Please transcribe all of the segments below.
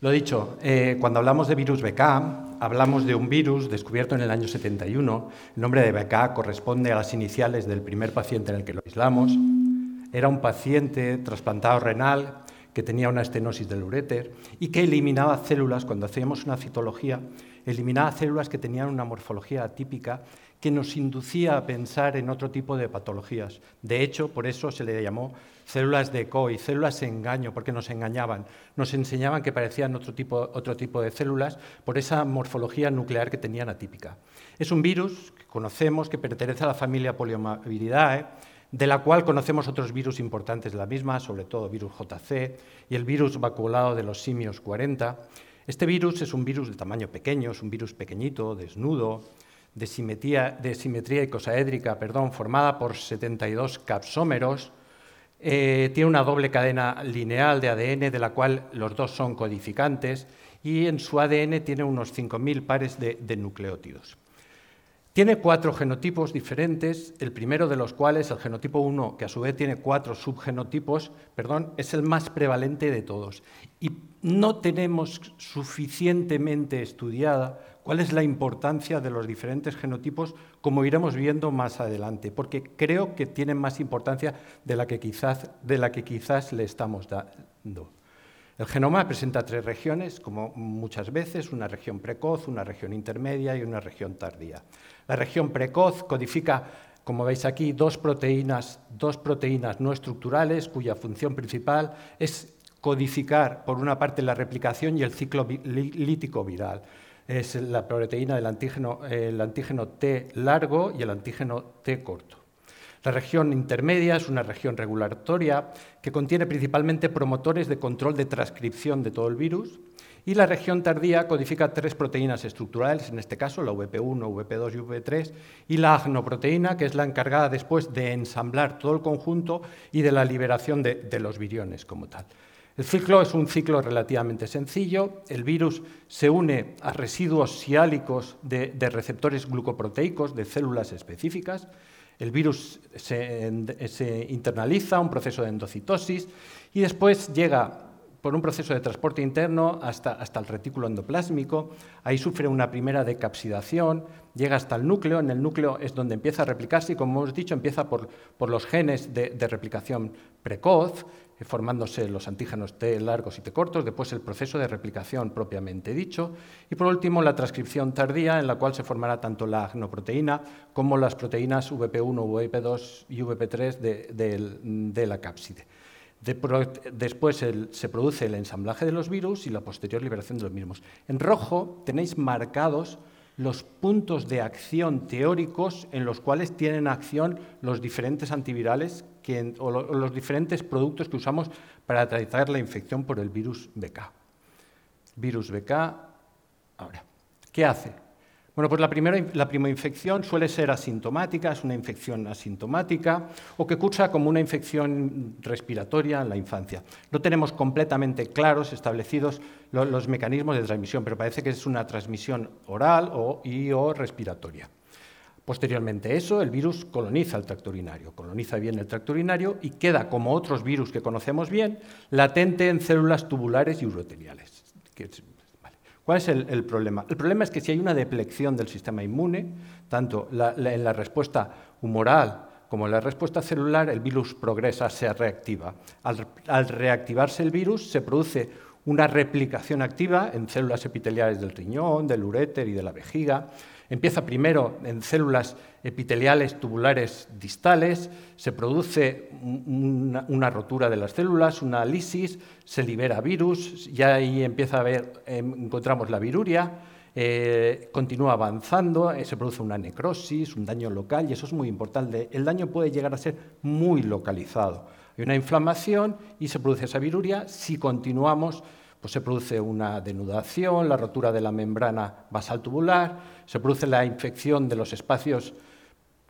Lo dicho, eh, cuando hablamos de virus BK, hablamos de un virus descubierto en el año 71. El nombre de BK corresponde a las iniciales del primer paciente en el que lo aislamos. Era un paciente trasplantado renal que tenía una estenosis del uréter y que eliminaba células, cuando hacíamos una citología, eliminaba células que tenían una morfología atípica que nos inducía a pensar en otro tipo de patologías. De hecho, por eso se le llamó células de COI, células de engaño, porque nos engañaban. Nos enseñaban que parecían otro tipo, otro tipo de células por esa morfología nuclear que tenían atípica. Es un virus que conocemos, que pertenece a la familia Poliomyelidae, de la cual conocemos otros virus importantes de la misma, sobre todo virus JC y el virus vaculado de los simios 40. Este virus es un virus de tamaño pequeño, es un virus pequeñito, desnudo, de simetría, de simetría icosaédrica perdón, formada por 72 capsómeros. Eh, tiene una doble cadena lineal de ADN, de la cual los dos son codificantes, y en su ADN tiene unos 5.000 pares de, de nucleótidos. Tiene cuatro genotipos diferentes, el primero de los cuales, el genotipo 1, que a su vez tiene cuatro subgenotipos, perdón, es el más prevalente de todos. Y no tenemos suficientemente estudiada cuál es la importancia de los diferentes genotipos, como iremos viendo más adelante, porque creo que tienen más importancia de la que quizás, de la que quizás le estamos dando. El genoma presenta tres regiones, como muchas veces, una región precoz, una región intermedia y una región tardía. La región precoz codifica, como veis aquí, dos proteínas, dos proteínas no estructurales cuya función principal es codificar, por una parte, la replicación y el ciclo lítico viral es la proteína del antígeno, el antígeno T largo y el antígeno T corto. La región intermedia es una región regulatoria que contiene principalmente promotores de control de transcripción de todo el virus y la región tardía codifica tres proteínas estructurales, en este caso la VP1, VP2 y VP3, y la agnoproteína, que es la encargada después de ensamblar todo el conjunto y de la liberación de, de los viriones como tal. El ciclo es un ciclo relativamente sencillo. El virus se une a residuos siálicos de, receptores glucoproteicos de células específicas. El virus se, se, internaliza, un proceso de endocitosis, y después llega por un proceso de transporte interno hasta, hasta, el retículo endoplásmico. Ahí sufre una primera decapsidación, llega hasta el núcleo. En el núcleo es donde empieza a replicarse y, como hemos dicho, empieza por, por los genes de, de replicación precoz, formándose los antígenos T largos y T cortos, después el proceso de replicación propiamente dicho, y por último la transcripción tardía, en la cual se formará tanto la agnoproteína como las proteínas VP1, VP2 y VP3 de, la cápside. después se produce el ensamblaje de los virus y la posterior liberación de los mismos. En rojo tenéis marcados los puntos de acción teóricos en los cuales tienen acción los diferentes antivirales o, los diferentes productos que usamos para tratar la infección por el virus BK. Virus BK, ahora, ¿qué hace? Bueno, pues la primera, la suele ser asintomática, es una infección asintomática o que cursa como una infección respiratoria en la infancia. No tenemos completamente claros, establecidos los, mecanismos de transmisión, pero parece que es una transmisión oral o, y respiratoria. Posteriormente a eso, el virus coloniza el tracto urinario, coloniza bien el tracto urinario y queda, como otros virus que conocemos bien, latente en células tubulares y uroteliales. ¿Cuál es el, problema? El problema es que si hay una deplección del sistema inmune, tanto en la respuesta humoral como en la respuesta celular, el virus progresa, se reactiva. al reactivarse el virus, se produce una replicación activa en células epiteliales del riñón, del uréter y de la vejiga, Empieza primero en células epiteliales tubulares distales, se produce una, rotura de las células, una lisis, se libera virus, ya ahí empieza a ver, em, encontramos la viruria, eh, continúa avanzando, eh, se produce una necrosis, un daño local, y eso es muy importante. El daño puede llegar a ser muy localizado. Hay una inflamación y se produce esa viruria. Si continuamos, pues se produce una denudación, la rotura de la membrana basal tubular, se produce la infección de los espacios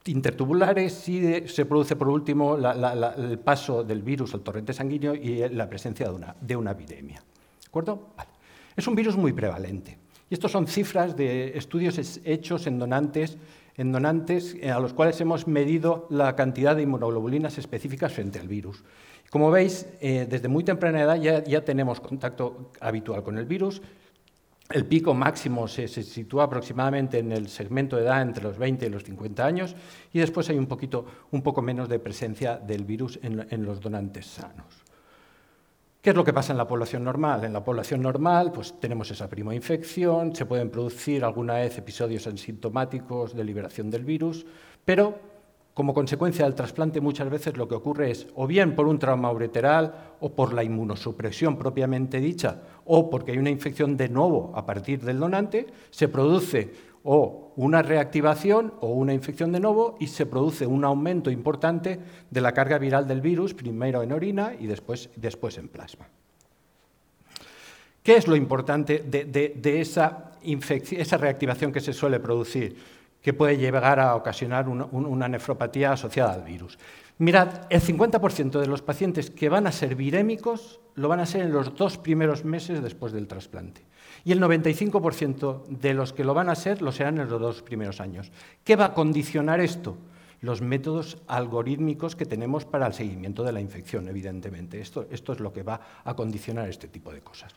intertubulares y se produce por último el paso del virus al torrente sanguíneo y la presencia de una, de una epidemia. ¿De acuerdo? Es un virus muy prevalente. Y estos son cifras de estudios hechos en donantes, en donantes eh, a los cuales hemos medido la cantidad de inmunoglobulinas específicas frente al virus. Como veis, eh, desde muy temprana edad ya, tenemos contacto habitual con el virus. El pico máximo se, sitúa aproximadamente en el segmento de edad entre los 20 y los 50 años y después hay un, poquito, un poco menos de presencia del virus en, los donantes sanos. ¿Qué es lo que pasa en la población normal? En la población normal pues, tenemos esa prima infección, se pueden producir alguna vez episodios asintomáticos de liberación del virus, pero como consecuencia del trasplante muchas veces lo que ocurre es o bien por un trauma ureteral o por la inmunosupresión propiamente dicha o porque hay una infección de nuevo a partir del donante, se produce o una reactivación o una infección de nuevo y se produce un aumento importante de la carga viral del virus, primero en orina y después, después en plasma. ¿Qué es lo importante de, esa, esa reactivación que se suele producir? Que puede llegar a ocasionar una, nefropatía asociada al virus. Mirad, el 50% de los pacientes que van a ser virémicos lo van a ser en los dos primeros meses después del trasplante. Y el 95% de los que lo van a ser lo serán en los dos primeros años. ¿Qué va a condicionar esto? Los métodos algorítmicos que tenemos para el seguimiento de la infección, evidentemente. Esto, es lo que va a condicionar este tipo de cosas.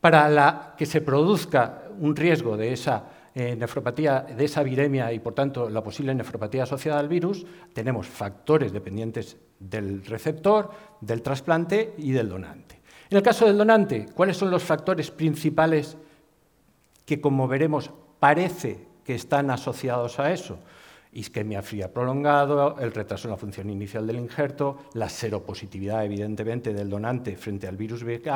Para que se produzca un riesgo de esa eh, nefropatía de esa viremia y, por tanto, la posible nefropatía asociada al virus, tenemos factores dependientes del receptor, del trasplante y del donante. En el caso del donante, ¿cuáles son los factores principales que, como veremos, parece que están asociados a eso? Isquemia fría prolongado, el retraso en la función inicial del injerto, la seropositividad, evidentemente, del donante frente al virus BK,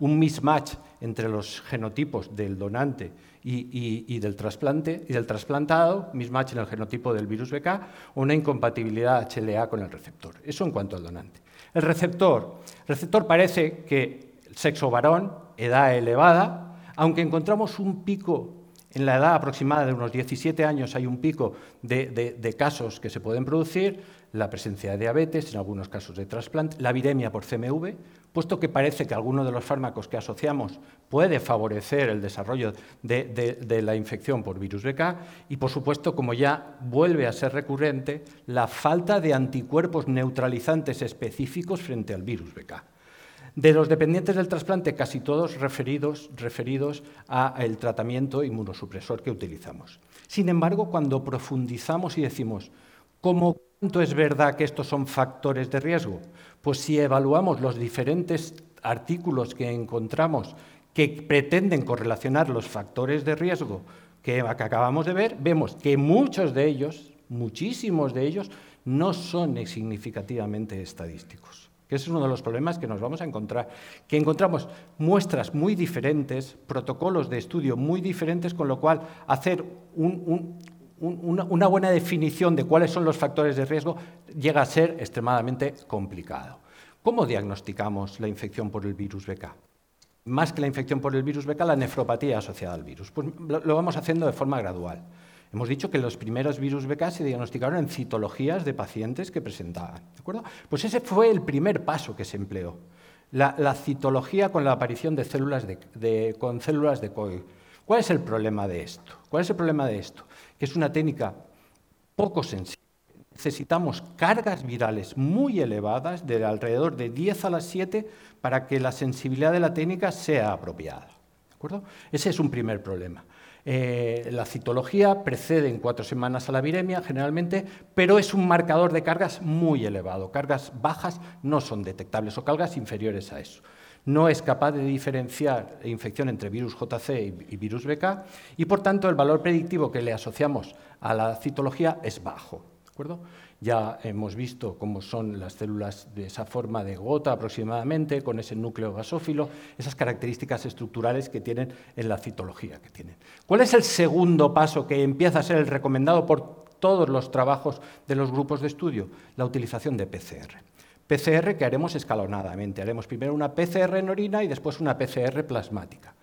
un mismatch entre los genotipos del donante y, del, trasplante, y del trasplantado, mismatch en el genotipo del virus BK, o una incompatibilidad HLA con el receptor. Eso en cuanto al donante. El receptor. El receptor parece que sexo varón, edad elevada, aunque encontramos un pico en la edad aproximada de unos 17 años hay un pico de, casos que se pueden producir, la presencia de diabetes, en algunos casos de trasplante, la viremia por CMV, puesto que parece que alguno de los fármacos que asociamos puede favorecer el desarrollo de, la infección por virus BK y, por supuesto, como ya vuelve a ser recurrente, la falta de anticuerpos neutralizantes específicos frente al virus BK. De los dependientes del trasplante, casi todos referidos, referidos al tratamiento inmunosupresor que utilizamos. Sin embargo, cuando profundizamos y decimos, ¿cómo cuánto es verdad que estos son factores de riesgo? Pues si evaluamos los diferentes artículos que encontramos que pretenden correlacionar los factores de riesgo que acabamos de ver, vemos que muchos de ellos, muchísimos de ellos, no son significativamente estadísticos que es uno de los problemas que nos vamos a encontrar, que encontramos muestras muy diferentes, protocolos de estudio muy diferentes, con lo cual hacer una, buena definición de cuáles son los factores de riesgo llega a ser extremadamente complicado. ¿Cómo diagnosticamos la infección por el virus BK? Más que la infección por el virus BK, la nefropatía asociada al virus. Pues lo vamos haciendo de forma gradual. Hemos dicho que los primeros virus BK se diagnosticaron en citologías de pacientes que presentaban. ¿de acuerdo? Pues ese fue el primer paso que se empleó. La, citología con la aparición de células de, con células de COI. ¿Cuál es el problema de esto? ¿Cuál es el problema de esto? Que es una técnica poco sensible. Necesitamos cargas virales muy elevadas, de alrededor de 10 a las 7, para que la sensibilidad de la técnica sea apropiada. ¿De acuerdo? Ese es un primer problema. Eh, la citología precede en cuatro semanas a la viremia, generalmente, pero es un marcador de cargas muy elevado. Cargas bajas no son detectables o cargas inferiores a eso. No es capaz de diferenciar infección entre virus JC y virus BK y, por tanto, el valor predictivo que le asociamos a la citología es bajo. ¿de acuerdo? Ya hemos visto cómo son las células de esa forma de gota aproximadamente, con ese núcleo gasófilo, esas características estructurales que tienen en la citología que tienen. ¿Cuál es el segundo paso que empieza a ser el recomendado por todos los trabajos de los grupos de estudio? La utilización de PCR. PCR que haremos escalonadamente. Haremos primero una PCR en orina y después una PCR plasmática.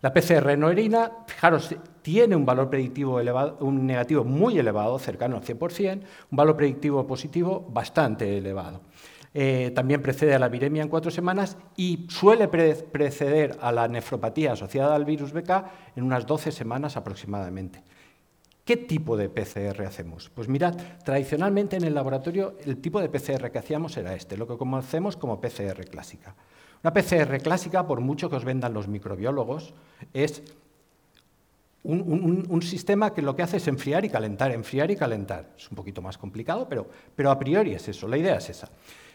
La PCR en orina, fijaros, tiene un valor predictivo elevado, un negativo muy elevado, cercano al 100%, un valor predictivo positivo bastante elevado. Eh, también precede a la viremia en cuatro semanas y suele preceder a la nefropatía asociada al virus BK en unas 12 semanas aproximadamente. ¿Qué tipo de PCR hacemos? Pues mirad, tradicionalmente en el laboratorio el tipo de PCR que hacíamos era este, lo que conocemos como PCR clásica. Una PCR clásica, por mucho que os vendan los microbiólogos, es un, sistema que lo que hace es enfriar y calentar, enfriar y calentar. Es un poquito más complicado, pero, pero a priori es eso, la idea es esa.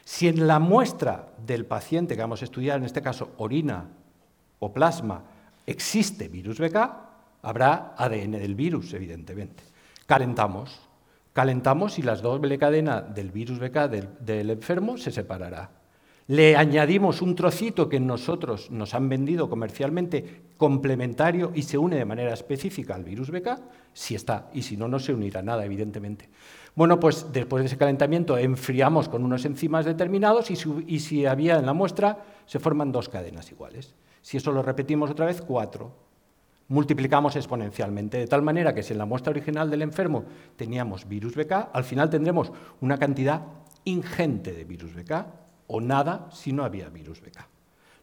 Si en la muestra del paciente que vamos a estudiar, en este caso orina o plasma, existe virus BK, Habrá ADN del virus, evidentemente. Calentamos, calentamos y la doble cadena del virus BK del, enfermo se separará. Le añadimos un trocito que nosotros nos han vendido comercialmente complementario y se une de manera específica al virus BK, si está, y si no, no se unirá nada, evidentemente. Bueno, pues después de ese calentamiento enfriamos con unos enzimas determinados y si, había en la muestra se forman dos cadenas iguales. Si eso lo repetimos otra vez, cuatro multiplicamos exponencialmente, de tal manera que si en la muestra original del enfermo teníamos virus BK, al final tendremos una cantidad ingente de virus BK o nada si no había virus BK.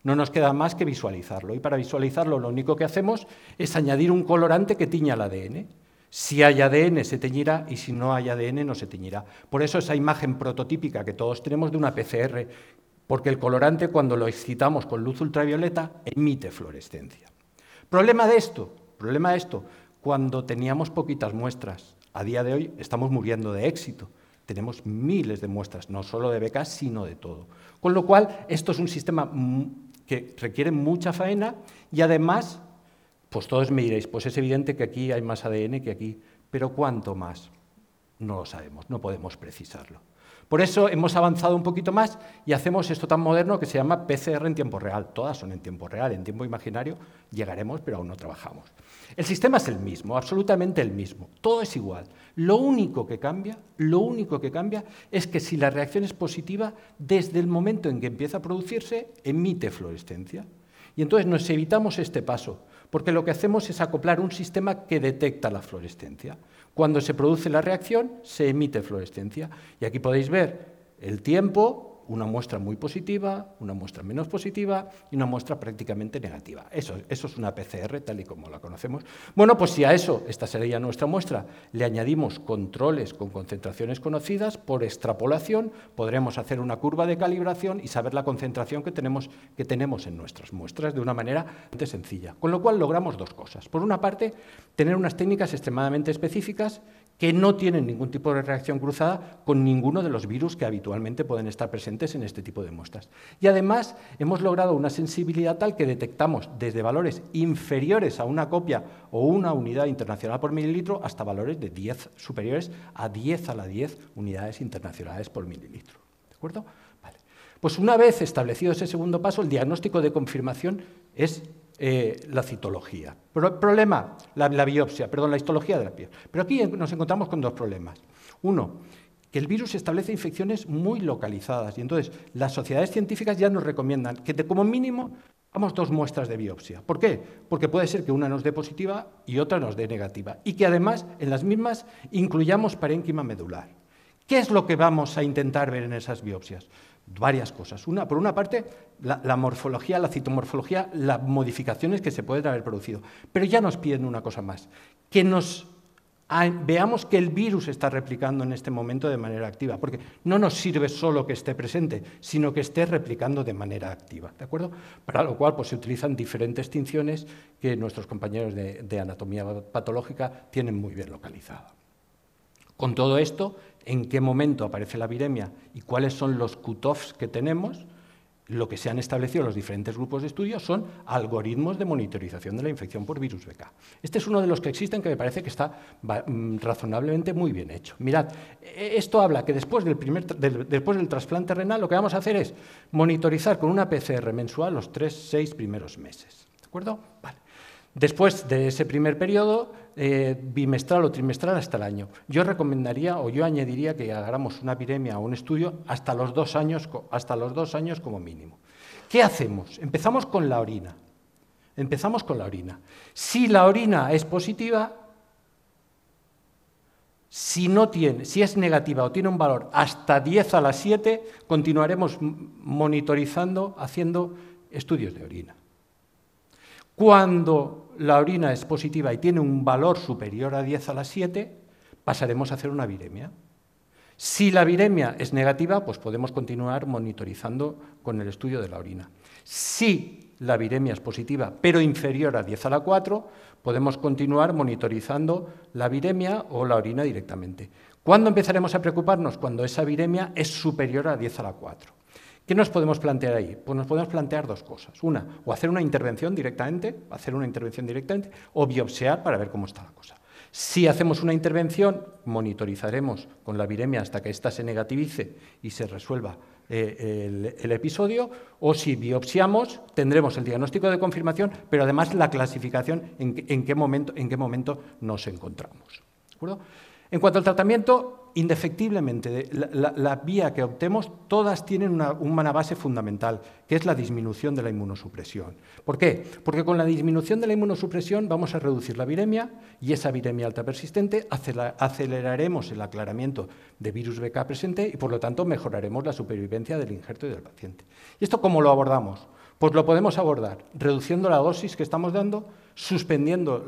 No nos queda más que visualizarlo y para visualizarlo lo único que hacemos es añadir un colorante que tiña el ADN. Si hay ADN se teñirá y si no hay ADN no se teñirá. Por eso esa imagen prototípica que todos tenemos de una PCR, porque el colorante cuando lo excitamos con luz ultravioleta emite fluorescencia. Problema de esto, problema de esto, cuando teníamos poquitas muestras, a día de hoy estamos muriendo de éxito. Tenemos miles de muestras, no solo de becas, sino de todo. Con lo cual, esto es un sistema que requiere mucha faena y además, pues todos me diréis, pues es evidente que aquí hay más ADN que aquí, pero ¿cuánto más? No lo sabemos, no podemos precisarlo. Por eso hemos avanzado un poquito más y hacemos esto tan moderno que se llama PCR en tiempo real. Todas son en tiempo real, en tiempo imaginario llegaremos, pero aún no trabajamos. El sistema es el mismo, absolutamente el mismo. Todo es igual. Lo único que cambia, lo único que cambia es que si la reacción es positiva, desde el momento en que empieza a producirse, emite fluorescencia. Y entonces nos evitamos este paso, porque lo que hacemos es acoplar un sistema que detecta la fluorescencia. Cuando se produce la reacción, se emite fluorescencia. Y aquí podéis ver el tiempo, una muestra muy positiva, una muestra menos positiva y una muestra prácticamente negativa. Eso, es una PCR tal y como la conocemos. Bueno, pues si a eso, esta sería nuestra muestra, le añadimos controles con concentraciones conocidas, por extrapolación podremos hacer una curva de calibración y saber la concentración que tenemos, que tenemos en nuestras muestras de una manera sencilla. Con lo cual logramos dos cosas. Por una parte, tener unas técnicas extremadamente específicas que no tienen ningún tipo de reacción cruzada con ninguno de los virus que habitualmente pueden estar presentes en este tipo de muestras. Y además hemos logrado una sensibilidad tal que detectamos desde valores inferiores a una copia o una unidad internacional por mililitro hasta valores de 10 superiores a 10 a la 10 unidades internacionales por mililitro. ¿De acuerdo? Vale. Pues una vez establecido ese segundo paso, el diagnóstico de confirmación es eh, la citología. problema, la, biopsia, perdón, la histología de la piel. Pero aquí nos encontramos con dos problemas. Uno, que el virus establece infecciones muy localizadas y entonces las sociedades científicas ya nos recomiendan que como mínimo hagamos dos muestras de biopsia. ¿Por qué? Porque puede ser que una nos dé positiva y otra nos dé negativa y que además en las mismas incluyamos parénquima medular. ¿Qué es lo que vamos a intentar ver en esas biopsias? Varias cosas. Una, por una parte, la, morfología, la citomorfología, las modificaciones que se pueden haber producido. Pero ya nos piden una cosa más, que nos veamos que el virus está replicando en este momento de manera activa, porque no nos sirve solo que esté presente, sino que esté replicando de manera activa, ¿de acuerdo? Para lo cual pues, se utilizan diferentes extinciones que nuestros compañeros de, de anatomía patológica tienen muy bien localizado. Con todo esto, en qué momento aparece la viremia y cuáles son los cut-offs que tenemos, lo que se han establecido los diferentes grupos de estudio son algoritmos de monitorización de la infección por virus BK. Este es uno de los que existen que me parece que está mm, razonablemente muy bien hecho. Mirad, e, esto habla que después del, primer, después del trasplante renal lo que vamos a hacer es monitorizar con una PCR mensual los tres, seis primeros meses. ¿De acuerdo? Vale. Después de ese primer periodo, eh, bimestral o trimestral hasta el año. Yo recomendaría o yo añadiría que hagamos una epidemia o un estudio hasta los dos años, hasta los dos años como mínimo. ¿Qué hacemos? Empezamos con la orina. Empezamos con la orina. Si la orina es positiva, si, no tiene, si es negativa o tiene un valor hasta 10 a las 7, continuaremos monitorizando, haciendo estudios de orina. Cuando la orina es positiva y tiene un valor superior a 10 a la 7, pasaremos a hacer una viremia. Si la viremia es negativa, pues podemos continuar monitorizando con el estudio de la orina. Si la viremia es positiva, pero inferior a 10 a la 4, podemos continuar monitorizando la viremia o la orina directamente. ¿Cuándo empezaremos a preocuparnos? Cuando esa viremia es superior a 10 a la 4. ¿Qué nos podemos plantear ahí? Pues nos podemos plantear dos cosas. Una, o hacer una intervención directamente, hacer una intervención directamente, o biopsiar para ver cómo está la cosa. Si hacemos una intervención, monitorizaremos con la viremia hasta que ésta se negativice y se resuelva eh, el, episodio, o si biopsiamos, tendremos el diagnóstico de confirmación, pero además la clasificación en, qué, momento, en qué momento nos encontramos. En cuanto al tratamiento, indefectiblemente, la, vía que optemos, todas tienen una, una, base fundamental, que es la disminución de la inmunosupresión. ¿Por qué? Porque con la disminución de la inmunosupresión vamos a reducir la viremia y esa viremia alta persistente aceleraremos el aclaramiento de virus BK presente y, por lo tanto, mejoraremos la supervivencia del injerto y del paciente. ¿Y esto cómo lo abordamos? Pues lo podemos abordar reduciendo la dosis que estamos dando, suspendiendo,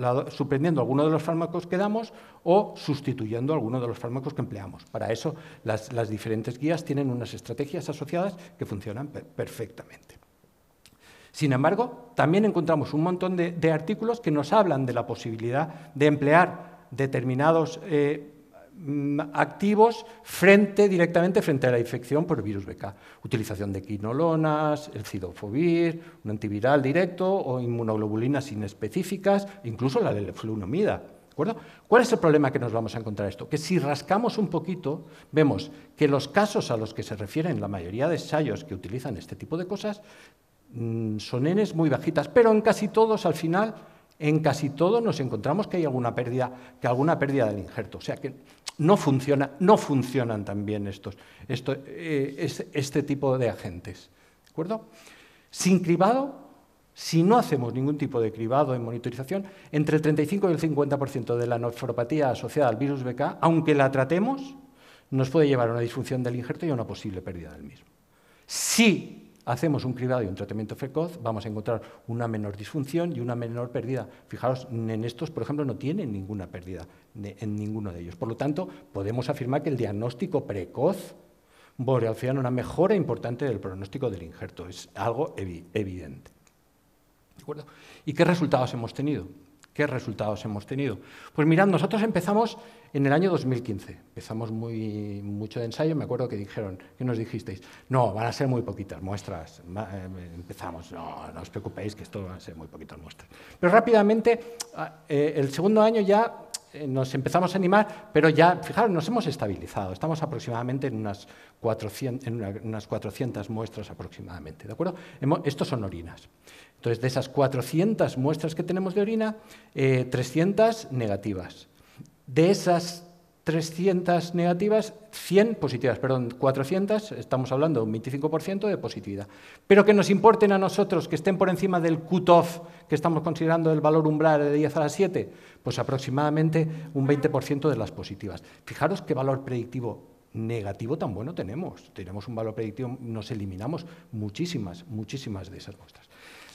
alguno de los fármacos que damos o sustituyendo alguno de los fármacos que empleamos. Para eso las, diferentes guías tienen unas estrategias asociadas que funcionan perfectamente. Sin embargo, también encontramos un montón de, artículos que nos hablan de la posibilidad de emplear determinados eh, activos frente, directamente frente a la infección por virus BK. Utilización de quinolonas, el cidofovir, un antiviral directo o inmunoglobulinas inespecíficas, incluso la leflunomida. ¿Cuál es el problema que nos vamos a encontrar esto? Que si rascamos un poquito, vemos que los casos a los que se refieren la mayoría de ensayos que utilizan este tipo de cosas mm, son Ns muy bajitas, pero en casi todos al final en casi todo nos encontramos que hay alguna pérdida, que alguna pérdida del injerto. O sea que no, funciona, no funcionan tan bien estos, eh, este tipo de agentes. ¿De acuerdo? Sin cribado, si no hacemos ningún tipo de cribado en monitorización, entre el 35 y el 50% de la nefropatía asociada al virus BK, aunque la tratemos, nos puede llevar a una disfunción del injerto y a una posible pérdida del mismo. Si hacemos un cribado y un tratamiento precoz, vamos a encontrar una menor disfunción y una menor pérdida. Fijaros, en estos, por ejemplo, no tienen ninguna pérdida en ninguno de ellos. Por lo tanto, podemos afirmar que el diagnóstico precoz boreal una mejora importante del pronóstico del injerto. Es algo evidente. ¿Y qué resultados hemos tenido? ¿Qué resultados hemos tenido? Pues mirad, nosotros empezamos en el año 2015, empezamos muy, mucho de ensayo, me acuerdo que dijeron, ¿qué nos dijisteis? No, van a ser muy poquitas muestras, eh, empezamos, no, no os preocupéis que esto van a ser muy poquitas muestras. Pero rápidamente, ah, eh, el segundo año ya eh, nos empezamos a animar, pero ya, fijaros, nos hemos estabilizado, estamos aproximadamente en unas 400, en unas 400 muestras aproximadamente, ¿de acuerdo? Estos son orinas. Entonces, de esas 400 muestras que tenemos de orina, 300 eh, negativas. De esas 300 negativas, 100 positivas, perdón, 400, estamos hablando de un 25% de positividad. Pero que nos importen a nosotros, que estén por encima del cut-off que estamos considerando el valor umbral de 10 a la 7, pues aproximadamente un 20% de las positivas. Fijaros qué valor predictivo negativo tan bueno tenemos. Tenemos un valor predictivo, nos eliminamos muchísimas, muchísimas de esas muestras.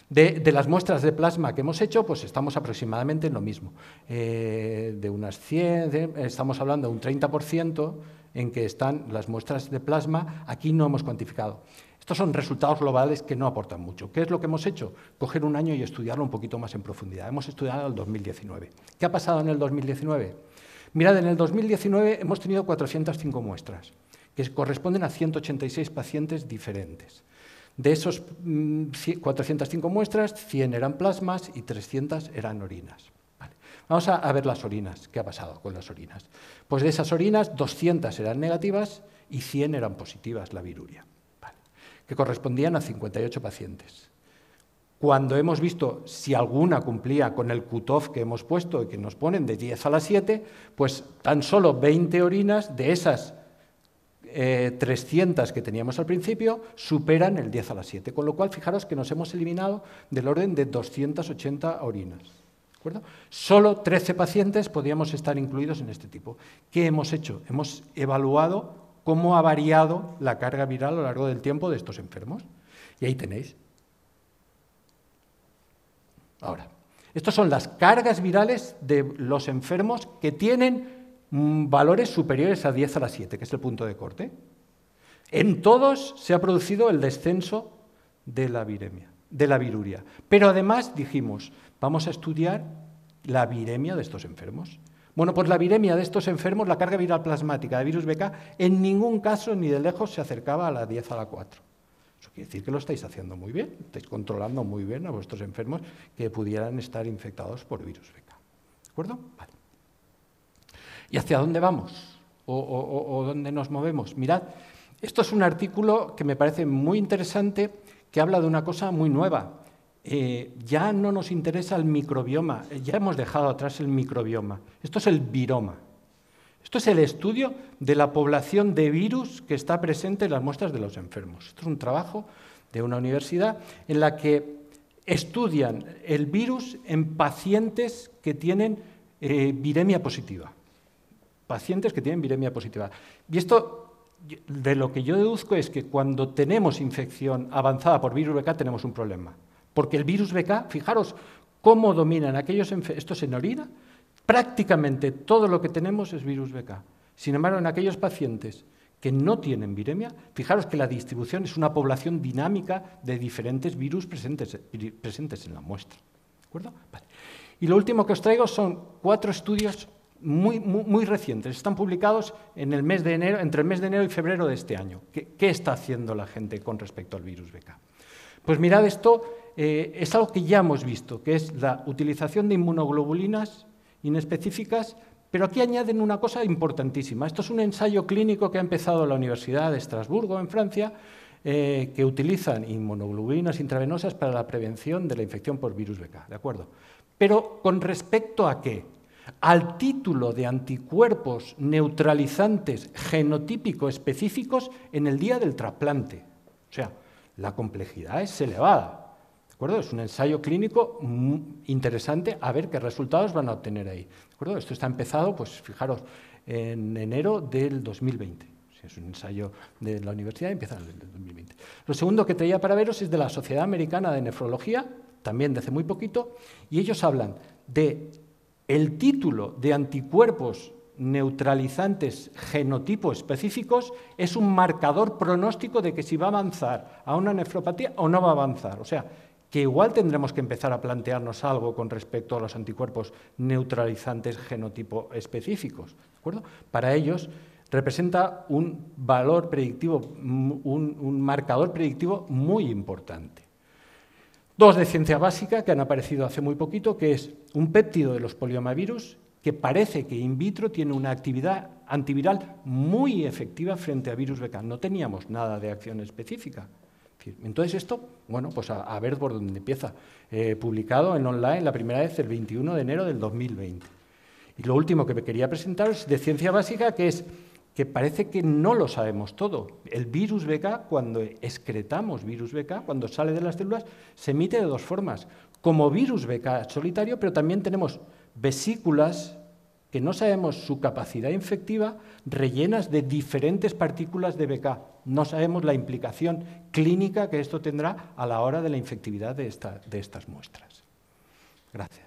De, las muestras de plasma que hemos hecho, pues estamos aproximadamente en lo mismo. Eh, de unas 100, estamos hablando de un 30% en que están las muestras de plasma, aquí no hemos cuantificado. Estos son resultados globales que no aportan mucho. ¿Qué es lo que hemos hecho? Coger un año y estudiarlo un poquito más en profundidad. Hemos estudiado el 2019. ¿Qué ha pasado en el 2019? Mirad, en el 2019 hemos tenido 405 muestras, que corresponden a 186 pacientes diferentes. De esos 405 mm, muestras, 100 eran plasmas y 300 eran orinas. Vamos a, ver las orinas. ¿Qué ha pasado con las orinas? Pues de esas orinas, 200 eran negativas y 100 eran positivas, la viruria, que correspondían a 58 pacientes. Cuando hemos visto si alguna cumplía con el cutoff que hemos puesto y que nos ponen de 10 a las 7, pues tan solo 20 orinas de esas 300 eh, que teníamos al principio superan el 10 a las 7, con lo cual fijaros que nos hemos eliminado del orden de 280 orinas. Solo 13 pacientes podíamos estar incluidos en este tipo. ¿Qué hemos hecho? Hemos evaluado cómo ha variado la carga viral a lo largo del tiempo de estos enfermos. Y ahí tenéis. Ahora, estas son las cargas virales de los enfermos que tienen valores superiores a 10 a la 7, que es el punto de corte. En todos se ha producido el descenso de la viremia, de la viruria. Pero además dijimos, vamos a estudiar la viremia de estos enfermos. Bueno, pues la viremia de estos enfermos, la carga viral plasmática de virus BK, en ningún caso ni de lejos se acercaba a la 10 a la 4. Eso quiere decir que lo estáis haciendo muy bien, estáis controlando muy bien a vuestros enfermos que pudieran estar infectados por virus BK. ¿De acuerdo? Vale. ¿Y hacia dónde vamos? ¿O, dónde nos movemos? Mirad, esto es un artículo que me parece muy interesante, que habla de una cosa muy nueva. Eh, ya no nos interesa el microbioma, eh, ya hemos dejado atrás el microbioma. Esto es el viroma. Esto es el estudio de la población de virus que está presente en las muestras de los enfermos. Esto es un trabajo de una universidad en la que estudian el virus en pacientes que tienen eh, viremia positiva. Pacientes que tienen viremia positiva. Y esto, de lo que yo deduzco, es que cuando tenemos infección avanzada por virus BK tenemos un problema. Porque el virus BK, fijaros cómo dominan aquellos esto en orina, prácticamente todo lo que tenemos es virus BK. Sin embargo, en aquellos pacientes que no tienen viremia, fijaros que la distribución es una población dinámica de diferentes virus presentes, presentes en la muestra. ¿De acuerdo? Y lo último que os traigo son cuatro estudios muy, muy, recientes. Están publicados en el mes de enero, entre el mes de enero y febrero de este año. ¿Qué, ¿Qué, está haciendo la gente con respecto al virus BK? Pues mirad esto eh, es algo que ya hemos visto, que es la utilización de inmunoglobulinas inespecíficas, pero aquí añaden una cosa importantísima. Esto es un ensayo clínico que ha empezado la Universidad de Estrasburgo, en Francia, eh, que utilizan inmunoglobulinas intravenosas para la prevención de la infección por virus BK, ¿de acuerdo? Pero con respecto a qué? Al título de anticuerpos neutralizantes genotípico específicos en el día del trasplante. O sea, la complejidad es elevada. Es un ensayo clínico interesante a ver qué resultados van a obtener ahí. Esto está empezado, pues fijaros, en enero del 2020. es un ensayo de la universidad, empieza en el 2020. Lo segundo que traía para veros es de la Sociedad Americana de Nefrología, también de hace muy poquito, y ellos hablan de el título de anticuerpos neutralizantes genotipo específicos es un marcador pronóstico de que si va a avanzar a una nefropatía o no va a avanzar. O sea, que igual tendremos que empezar a plantearnos algo con respecto a los anticuerpos neutralizantes genotipo específicos. Para ellos representa un valor predictivo, un, marcador predictivo muy importante. Dos de ciencia básica que han aparecido hace muy poquito, que es un péptido de los poliomavirus que parece que in vitro tiene una actividad antiviral muy efectiva frente a virus BK. No teníamos nada de acción específica. Entonces esto, bueno, pues a, ver por dónde empieza. Eh, publicado en online la primera vez el 21 de enero del 2020. Y lo último que me quería presentar es de ciencia básica, que es que parece que no lo sabemos todo. El virus BK, cuando excretamos virus BK, cuando sale de las células, se emite de dos formas. Como virus BK solitario, pero también tenemos vesículas que no sabemos su capacidad infectiva, rellenas de diferentes partículas de BK. No sabemos la implicación clínica que esto tendrá a la hora de la infectividad de, de estas muestras. Gracias.